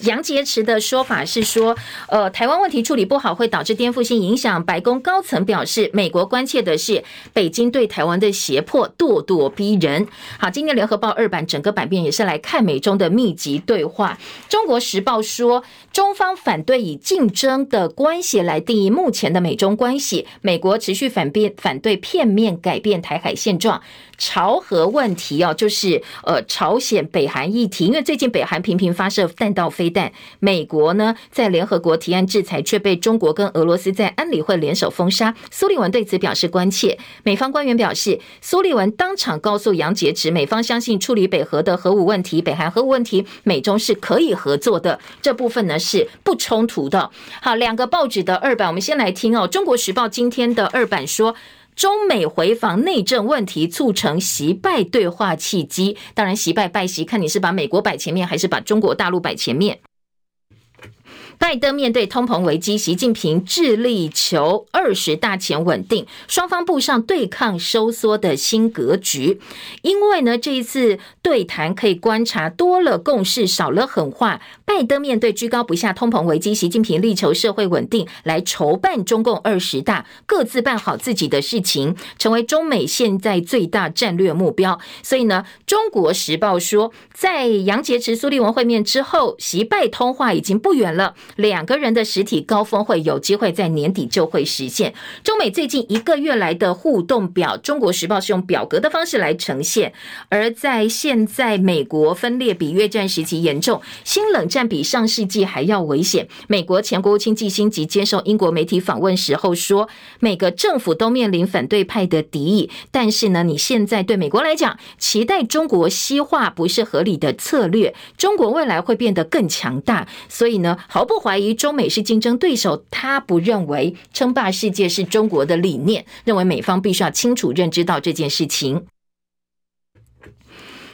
杨洁篪的说法是说，呃，台湾问题处理不好会导致颠覆性影响。白宫高层表示，美国关切的是北京对台湾的胁迫、咄咄逼人。好，今天联合报二版整个版面也是来看美中的密集对话。中国时报说，中方反对以竞争的关系来定义目前的美中关系，美国持续反变反对片面改变台海现状。朝核问题哦，就是呃朝鲜北韩议题，因为最近北韩频频发射弹道飞弹。美国呢，在联合国提案制裁，却被中国跟俄罗斯在安理会联手封杀。苏利文对此表示关切。美方官员表示，苏利文当场告诉杨洁篪，美方相信处理北核的核武问题、北韩核武问题，美中是可以合作的。这部分呢是不冲突的。好，两个报纸的二版，我们先来听哦，《中国时报》今天的二版说。中美回访内政问题促成习拜对话契机，当然习拜拜习，看你是把美国摆前面，还是把中国大陆摆前面。拜登面对通膨危机，习近平致力求二十大前稳定，双方步上对抗收缩的新格局。因为呢，这一次对谈可以观察多了共识，少了狠话。拜登面对居高不下通膨危机，习近平力求社会稳定，来筹办中共二十大，各自办好自己的事情，成为中美现在最大战略目标。所以呢，《中国时报》说，在杨洁篪、苏立文会面之后，习拜通话已经不远了。两个人的实体高峰会有机会在年底就会实现。中美最近一个月来的互动表，《中国时报》是用表格的方式来呈现。而在现在，美国分裂比越战时期严重，新冷战比上世纪还要危险。美国前国务卿季辛吉接受英国媒体访问时候说，每个政府都面临反对派的敌意，但是呢，你现在对美国来讲，期待中国西化不是合理的策略。中国未来会变得更强大，所以呢，毫不。怀疑中美是竞争对手，他不认为称霸世界是中国的理念，认为美方必须要清楚认知到这件事情。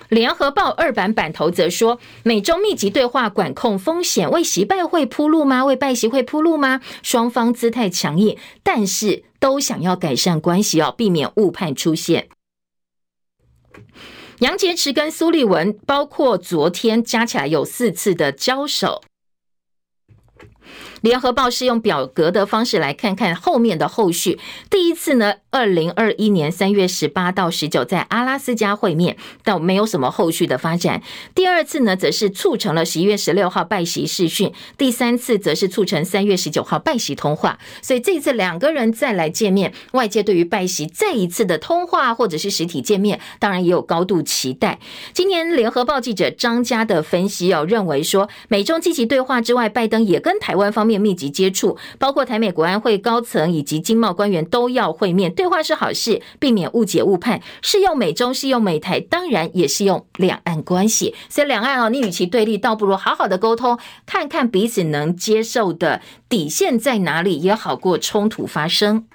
联合报二版版头则说，美中密集对话管控风险，为习拜会铺路吗？为拜习会铺路吗？双方姿态强硬，但是都想要改善关系哦，避免误判出现。杨洁篪跟苏立文，包括昨天加起来有四次的交手。联合报是用表格的方式来看看后面的后续。第一次呢，二零二一年三月十八到十九在阿拉斯加会面，但没有什么后续的发展。第二次呢，则是促成了十一月十六号拜习视讯。第三次则是促成三月十九号拜习通话。所以这次两个人再来见面，外界对于拜习再一次的通话或者是实体见面，当然也有高度期待。今年联合报记者张家的分析哦，认为说美中积极对话之外，拜登也跟台湾方面密集接触，包括台美国安会高层以及经贸官员都要会面。对话是好事，避免误解误判。适用美中，适用美台，当然也适用两岸关系。所以两岸哦，你与其对立，倒不如好好的沟通，看看彼此能接受的底线在哪里，也好过冲突发生。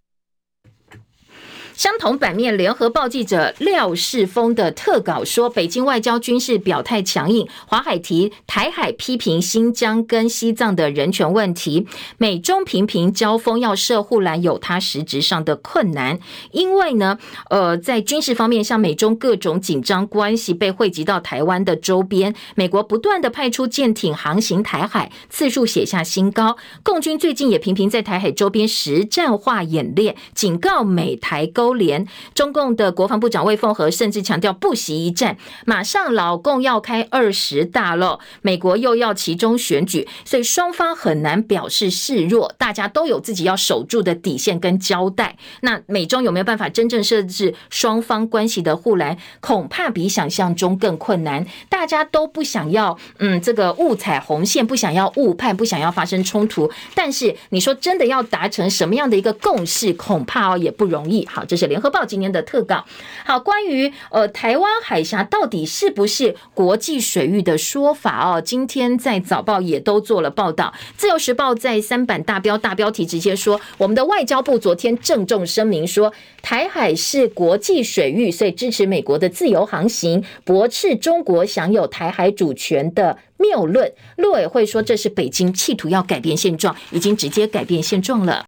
相同版面，《联合报》记者廖世峰的特稿说，北京外交军事表态强硬，华海提台海批评新疆跟西藏的人权问题，美中频频交锋，要设护栏有它实质上的困难，因为呢，呃，在军事方面，像美中各种紧张关系被汇集到台湾的周边，美国不断的派出舰艇航行台海，次数写下新高，共军最近也频频在台海周边实战化演练，警告美台勾。联中共的国防部长魏凤和甚至强调不惜一战，马上老共要开二十大了，美国又要其中选举，所以双方很难表示示弱，大家都有自己要守住的底线跟交代。那美中有没有办法真正设置双方关系的护栏？恐怕比想象中更困难。大家都不想要，嗯，这个误踩红线，不想要误判，不想要发生冲突。但是你说真的要达成什么样的一个共识，恐怕哦也不容易。好，这是。联合报今天的特稿，好，关于呃台湾海峡到底是不是国际水域的说法哦，今天在早报也都做了报道。自由时报在三版大标大标题直接说，我们的外交部昨天郑重声明说，台海是国际水域，所以支持美国的自由航行，驳斥中国享有台海主权的谬论。陆委会说，这是北京企图要改变现状，已经直接改变现状了。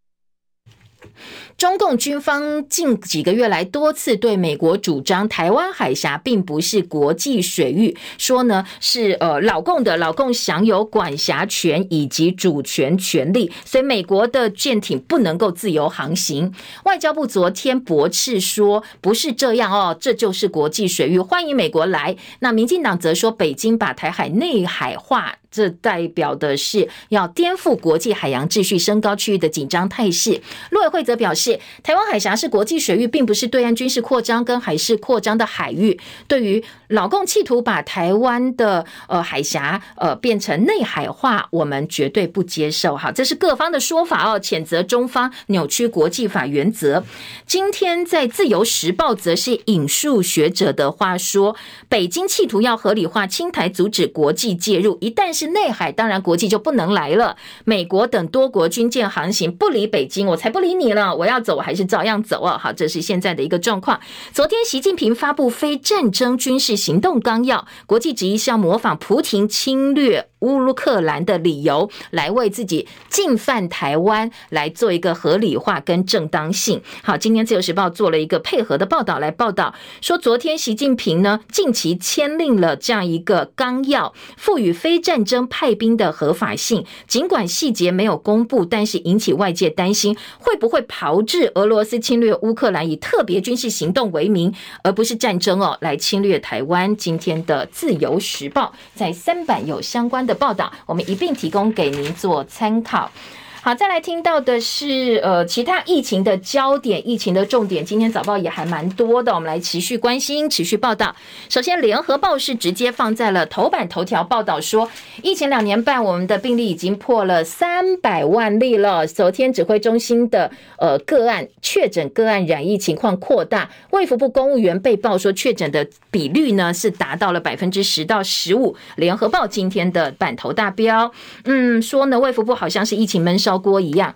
中共军方近几个月来多次对美国主张台湾海峡并不是国际水域，说呢是呃老共的，老共享有管辖权以及主权权利，所以美国的舰艇不能够自由航行。外交部昨天驳斥说不是这样哦，这就是国际水域，欢迎美国来。那民进党则说北京把台海内海化。这代表的是要颠覆国际海洋秩序，升高区域的紧张态势。陆委会则表示，台湾海峡是国际水域，并不是对岸军事扩张跟海事扩张的海域。对于老共企图把台湾的呃海峡呃变成内海化，我们绝对不接受。哈，这是各方的说法哦，谴责中方扭曲国际法原则。今天在《自由时报》则是引述学者的话说，北京企图要合理化侵台，阻止国际介入。一旦是内海，当然国际就不能来了。美国等多国军舰航行不理北京，我才不理你了。我要走，我还是照样走啊。好，这是现在的一个状况。昨天习近平发布非战争军事行动纲要，国际质疑是要模仿普廷侵略乌克兰的理由，来为自己进犯台湾来做一个合理化跟正当性。好，今天自由时报做了一个配合的报道来报道，说昨天习近平呢近期签订了这样一个纲要，赋予非战争派兵的合法性。尽管细节没有公布，但是引起外界担心，会不会炮制俄罗斯侵略乌克兰以特别军事行动为名，而不是战争哦，来侵略台湾？今天的自由时报在三版有相关的。报道，我们一并提供给您做参考。好，再来听到的是呃其他疫情的焦点、疫情的重点。今天早报也还蛮多的，我们来持续关心、持续报道。首先，联合报是直接放在了头版头条报道说，疫情两年半，我们的病例已经破了三百万例了。昨天指挥中心的呃个案确诊个案染疫情况扩大，卫福部公务员被曝说确诊的比率呢是达到了百分之十到十五。联合报今天的版头大标，嗯，说呢卫福部好像是疫情闷烧。锅一样，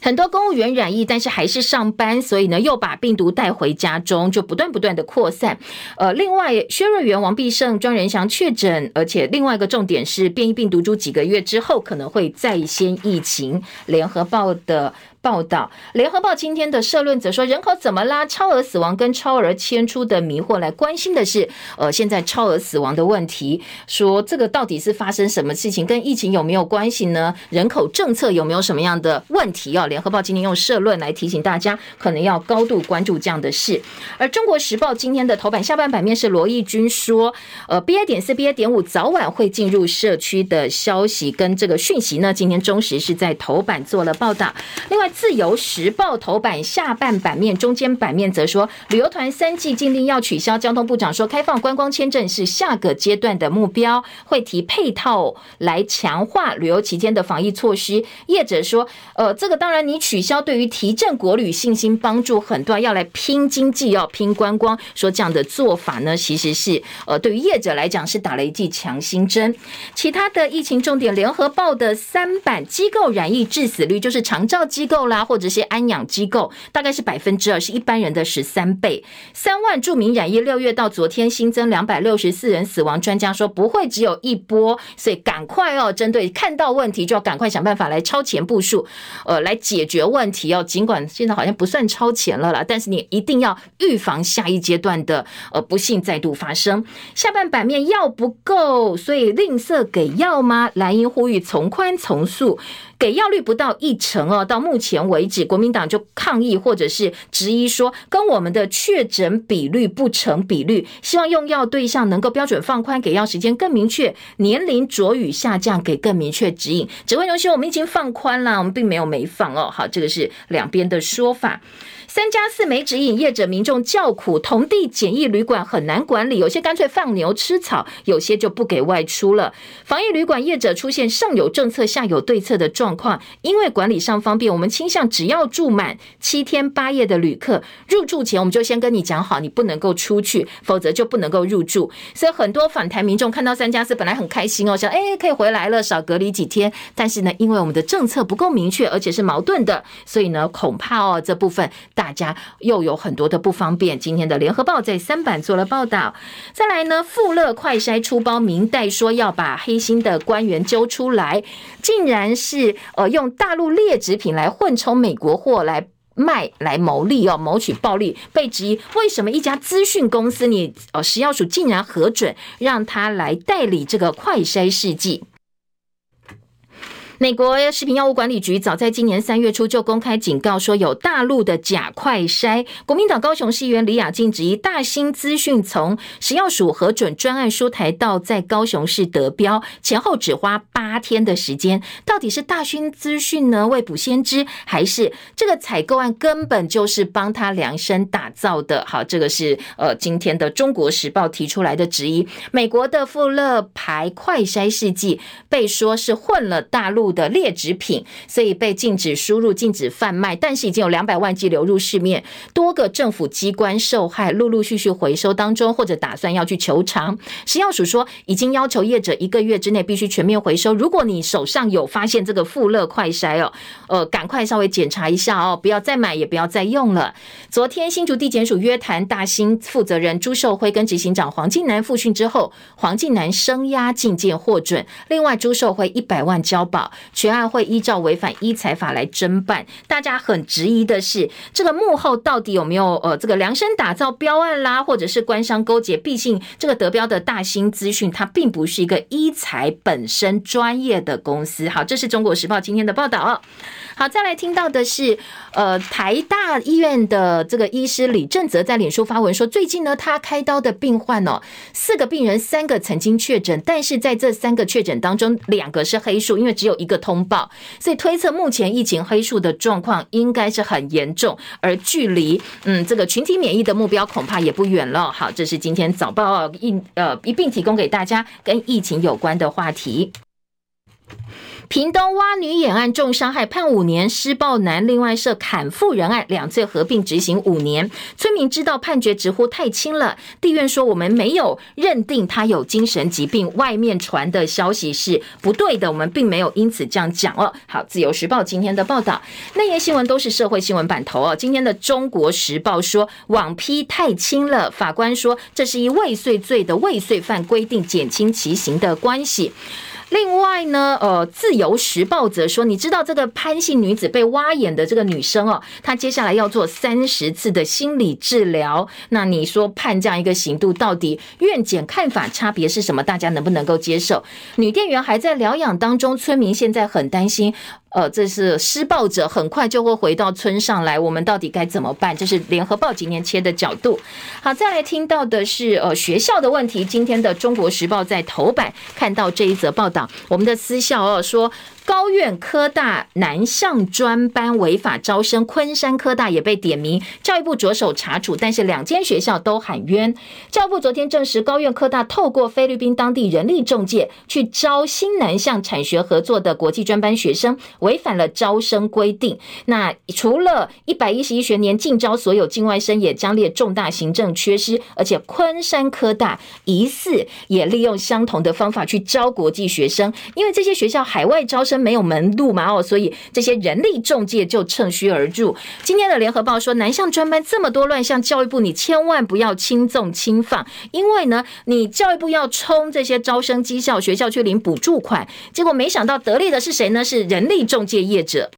很多公务员染疫，但是还是上班，所以呢，又把病毒带回家中，就不断不断的扩散。呃，另外，薛瑞元、王必胜、庄仁祥确诊，而且另外一个重点是，变异病毒株几个月之后可能会再掀疫情。联合报的。报道，联合报今天的社论则说，人口怎么啦？超额死亡跟超额迁出的迷惑，来关心的是，呃，现在超额死亡的问题，说这个到底是发生什么事情，跟疫情有没有关系呢？人口政策有没有什么样的问题哦？联合报今天用社论来提醒大家，可能要高度关注这样的事。而中国时报今天的头版下半版面是罗毅军说，呃，BA 点四、BA 点五早晚会进入社区的消息跟这个讯息呢，今天中时是在头版做了报道。另外。自由时报头版下半版面，中间版面则说，旅游团三季禁令要取消。交通部长说，开放观光签证是下个阶段的目标，会提配套来强化旅游期间的防疫措施。业者说，呃，这个当然你取消，对于提振国旅信心帮助很多，要来拼经济，要拼观光。说这样的做法呢，其实是呃，对于业者来讲是打了一剂强心针。其他的疫情重点，联合报的三版机构染疫致死率，就是长照机构。啦，或者是安养机构，大概是百分之二，是一般人的十三倍。三万著名染疫，六月到昨天新增两百六十四人死亡。专家说不会只有一波，所以赶快哦，针对看到问题就要赶快想办法来超前部署，呃，来解决问题哦。尽管现在好像不算超前了啦，但是你一定要预防下一阶段的呃不幸再度发生。下半版面药不够，所以吝啬给药吗？蓝营呼吁从宽从速。给药率不到一成哦，到目前为止，国民党就抗议或者是质疑说，跟我们的确诊比率不成比率，希望用药对象能够标准放宽，给药时间更明确，年龄酌予下降，给更明确指引。指挥中心，我们已经放宽了，我们并没有没放哦。好，这个是两边的说法。三加四没指引，业者民众叫苦，同地简易旅馆很难管理，有些干脆放牛吃草，有些就不给外出了。防疫旅馆业者出现上有政策下有对策的状况，因为管理上方便，我们倾向只要住满七天八夜的旅客入住前，我们就先跟你讲好，你不能够出去，否则就不能够入住。所以很多返台民众看到三加四本来很开心哦，想哎可以回来了，少隔离几天。但是呢，因为我们的政策不够明确，而且是矛盾的，所以呢，恐怕哦这部分大。家又有很多的不方便。今天的联合报在三版做了报道。再来呢，富乐快筛出包明代说要把黑心的官员揪出来，竟然是呃用大陆劣质品来混充美国货来卖来牟利哦，谋取暴利。被质疑为什么一家资讯公司你呃食药署竟然核准让他来代理这个快筛试剂？美国食品药物管理局早在今年三月初就公开警告说，有大陆的假快筛。国民党高雄市议员李雅静质疑大兴资讯从食药署核准专案出台到在高雄市得标前后只花八天的时间，到底是大兴资讯呢未卜先知，还是这个采购案根本就是帮他量身打造的？好，这个是呃今天的《中国时报》提出来的质疑。美国的富乐牌快筛试剂被说是混了大陆。的劣质品，所以被禁止输入、禁止贩卖。但是已经有两百万剂流入市面，多个政府机关受害，陆陆续续回收当中，或者打算要去求偿。食药署说，已经要求业者一个月之内必须全面回收。如果你手上有发现这个富乐快筛哦，呃，赶快稍微检查一下哦，不要再买，也不要再用了。昨天新竹地检署约谈大兴负责人朱寿辉跟执行长黄进南复讯之后，黄进南声押禁见获准，另外朱寿辉一百万交保。全案会依照违反医材法来侦办。大家很质疑的是，这个幕后到底有没有呃这个量身打造标案啦，或者是官商勾结？毕竟这个得标的大兴资讯，它并不是一个医材本身专业的公司。好，这是中国时报今天的报道。好，再来听到的是，呃，台大医院的这个医师李正泽在脸书发文说，最近呢，他开刀的病患哦，四个病人，三个曾经确诊，但是在这三个确诊当中，两个是黑数，因为只有一个通报，所以推测目前疫情黑数的状况应该是很严重，而距离嗯这个群体免疫的目标恐怕也不远了。好，这是今天早报一呃一并提供给大家跟疫情有关的话题。屏东挖女眼案重伤害判五年，施暴男另外涉砍妇人案两罪合并执行五年。村民知道判决直呼太轻了，地院说我们没有认定他有精神疾病，外面传的消息是不对的，我们并没有因此这样讲哦。好，自由时报今天的报道，内页新闻都是社会新闻版头哦。今天的中国时报说网批太轻了，法官说这是以未遂罪的未遂犯规定减轻其刑的关系。另外呢，呃，《自由时报》则说，你知道这个潘姓女子被挖眼的这个女生哦，她接下来要做三十次的心理治疗。那你说判这样一个刑度，到底院检看法差别是什么？大家能不能够接受？女店员还在疗养当中，村民现在很担心。呃，这是施暴者很快就会回到村上来，我们到底该怎么办？这是联合报今天切的角度。好，再来听到的是呃学校的问题。今天的中国时报在头版看到这一则报道，我们的私校哦说。高院科大南向专班违法招生，昆山科大也被点名，教育部着手查处，但是两间学校都喊冤。教育部昨天证实，高院科大透过菲律宾当地人力仲介去招新南向产学合作的国际专班学生，违反了招生规定。那除了一百一十一学年禁招所有境外生，也将列重大行政缺失。而且昆山科大疑似也利用相同的方法去招国际学生，因为这些学校海外招生。没有门路嘛哦，所以这些人力中介就趁虚而入。今天的联合报说，南向专班这么多乱象，教育部你千万不要轻纵轻放，因为呢，你教育部要冲这些招生绩效学校去领补助款，结果没想到得利的是谁呢？是人力中介业者。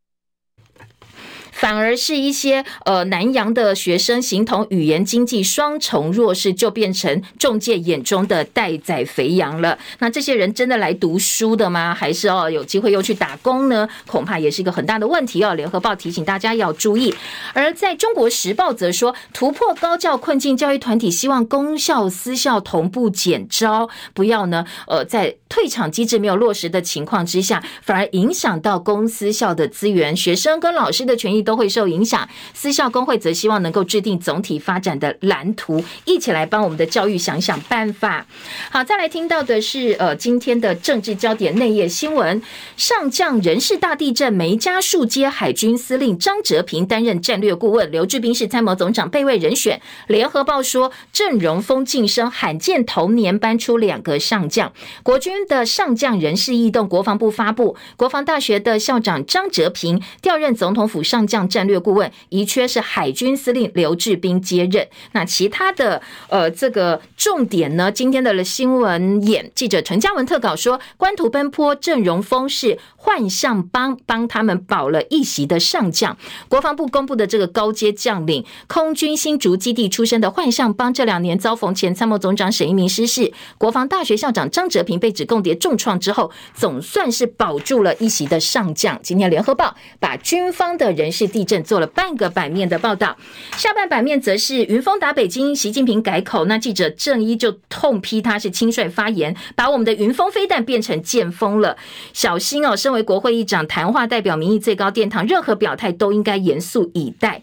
反而是一些呃南洋的学生，形同语言经济双重弱势，就变成中介眼中的待宰肥羊了。那这些人真的来读书的吗？还是哦有机会又去打工呢？恐怕也是一个很大的问题哦。联合报提醒大家要注意。而在中国时报则说，突破高教困境，教育团体希望公校私校同步减招，不要呢呃在退场机制没有落实的情况之下，反而影响到公私校的资源，学生跟老师的权益都会受影响，私校工会则希望能够制定总体发展的蓝图，一起来帮我们的教育想想办法。好，再来听到的是呃今天的政治焦点内页新闻：上将人事大地震，梅家树接海军司令张哲平担任战略顾问，刘志斌是参谋总长备位人选。联合报说阵容锋晋升，罕见同年搬出两个上将，国军的上将人事异动，国防部发布，国防大学的校长张哲平调任总统府上将。战略顾问遗缺是海军司令刘志斌接任。那其他的呃这个重点呢？今天的新闻眼记者陈嘉文特稿说，官图奔波阵容锋是幻象帮帮他们保了一席的上将。国防部公布的这个高阶将领，空军新竹基地出身的幻象帮，这两年遭逢前参谋总长沈一鸣失事，国防大学校长张哲平被指共谍重创之后，总算是保住了一席的上将。今天联合报把军方的人事地震做了半个版面的报道，下半版面则是云峰打北京，习近平改口。那记者郑一就痛批他是轻率发言，把我们的云峰飞弹变成剑锋了，小心哦！身为国会议长，谈话代表民意最高殿堂，任何表态都应该严肃以待。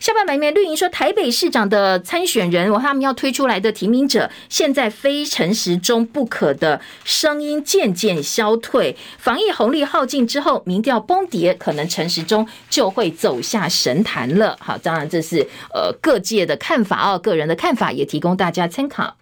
下半版面，绿营说台北市长的参选人，我他们要推出来的提名者，现在非陈时中不可的声音渐渐消退，防疫红利耗尽之后，民调崩跌，可能陈时中就会走下神坛了。好，当然这是呃各界的看法哦，个人的看法也提供大家参考。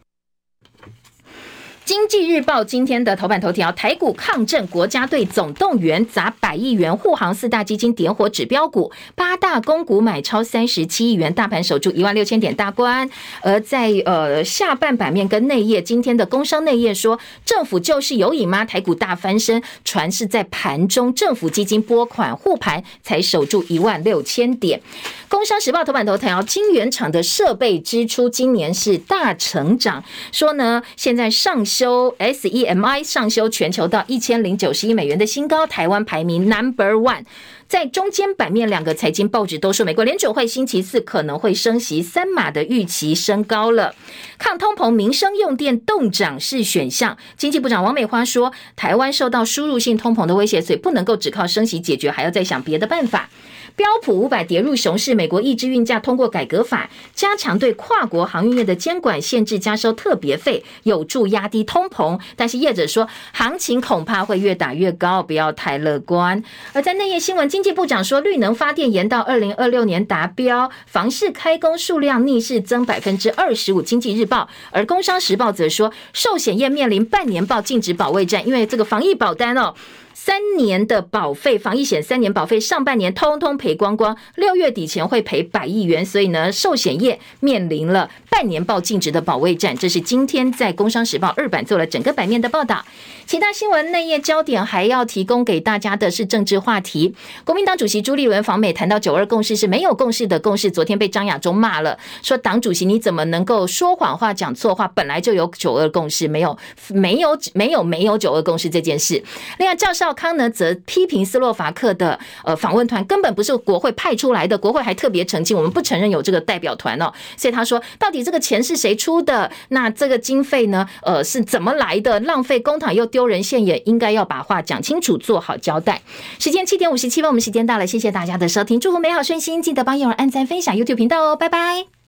经济日报今天的头版头条：台股抗震，国家队总动员砸百亿元护航四大基金点火指标股，八大公股买超三十七亿元，大盘守住一万六千点大关。而在呃下半版面跟内页，今天的工商内页说，政府救市有瘾吗？台股大翻身，传是在盘中政府基金拨款护盘，才守住一万六千点。工商时报头版头条：晶圆厂的设备支出今年是大成长，说呢现在上。修 SEMI 上修全球到一千零九十亿美元的新高，台湾排名 Number One。在中间版面，两个财经报纸都说，美国联准会星期四可能会升息三码的预期升高了。抗通膨，民生用电动涨是选项。经济部长王美花说，台湾受到输入性通膨的威胁，所以不能够只靠升息解决，还要再想别的办法。标普五百跌入熊市，美国抑制运价通过改革法，加强对跨国航运业的监管，限制加收特别费，有助压低通膨。但是业者说，行情恐怕会越打越高，不要太乐观。而在内页新闻，经济部长说，绿能发电延到二零二六年达标，房市开工数量逆势增百分之二十五。经济日报，而工商时报则说，寿险业面临半年报净值保卫战，因为这个防疫保单哦。三年的保费，防疫险三年保费，上半年通通赔光光，六月底前会赔百亿元，所以呢，寿险业面临了半年报净值的保卫战。这是今天在《工商时报》二版做了整个版面的报道。其他新闻内页焦点还要提供给大家的是政治话题。国民党主席朱立伦访美谈到九二共识是没有共识的共识，昨天被张亚中骂了，说党主席你怎么能够说谎话、讲错话？本来就有九二共识，没有没有没有没有九二共识这件事。另外，赵少康呢则批评斯洛伐克的呃访问团根本不是国会派出来的，国会还特别澄清，我们不承认有这个代表团哦。所以他说，到底这个钱是谁出的？那这个经费呢？呃，是怎么来的？浪费公帑又。丢人现眼，应该要把话讲清楚，做好交代。时间七点五十七分，我们时间到了，谢谢大家的收听，祝福美好顺心，记得帮友人按赞分享 YouTube 频道哦，拜拜。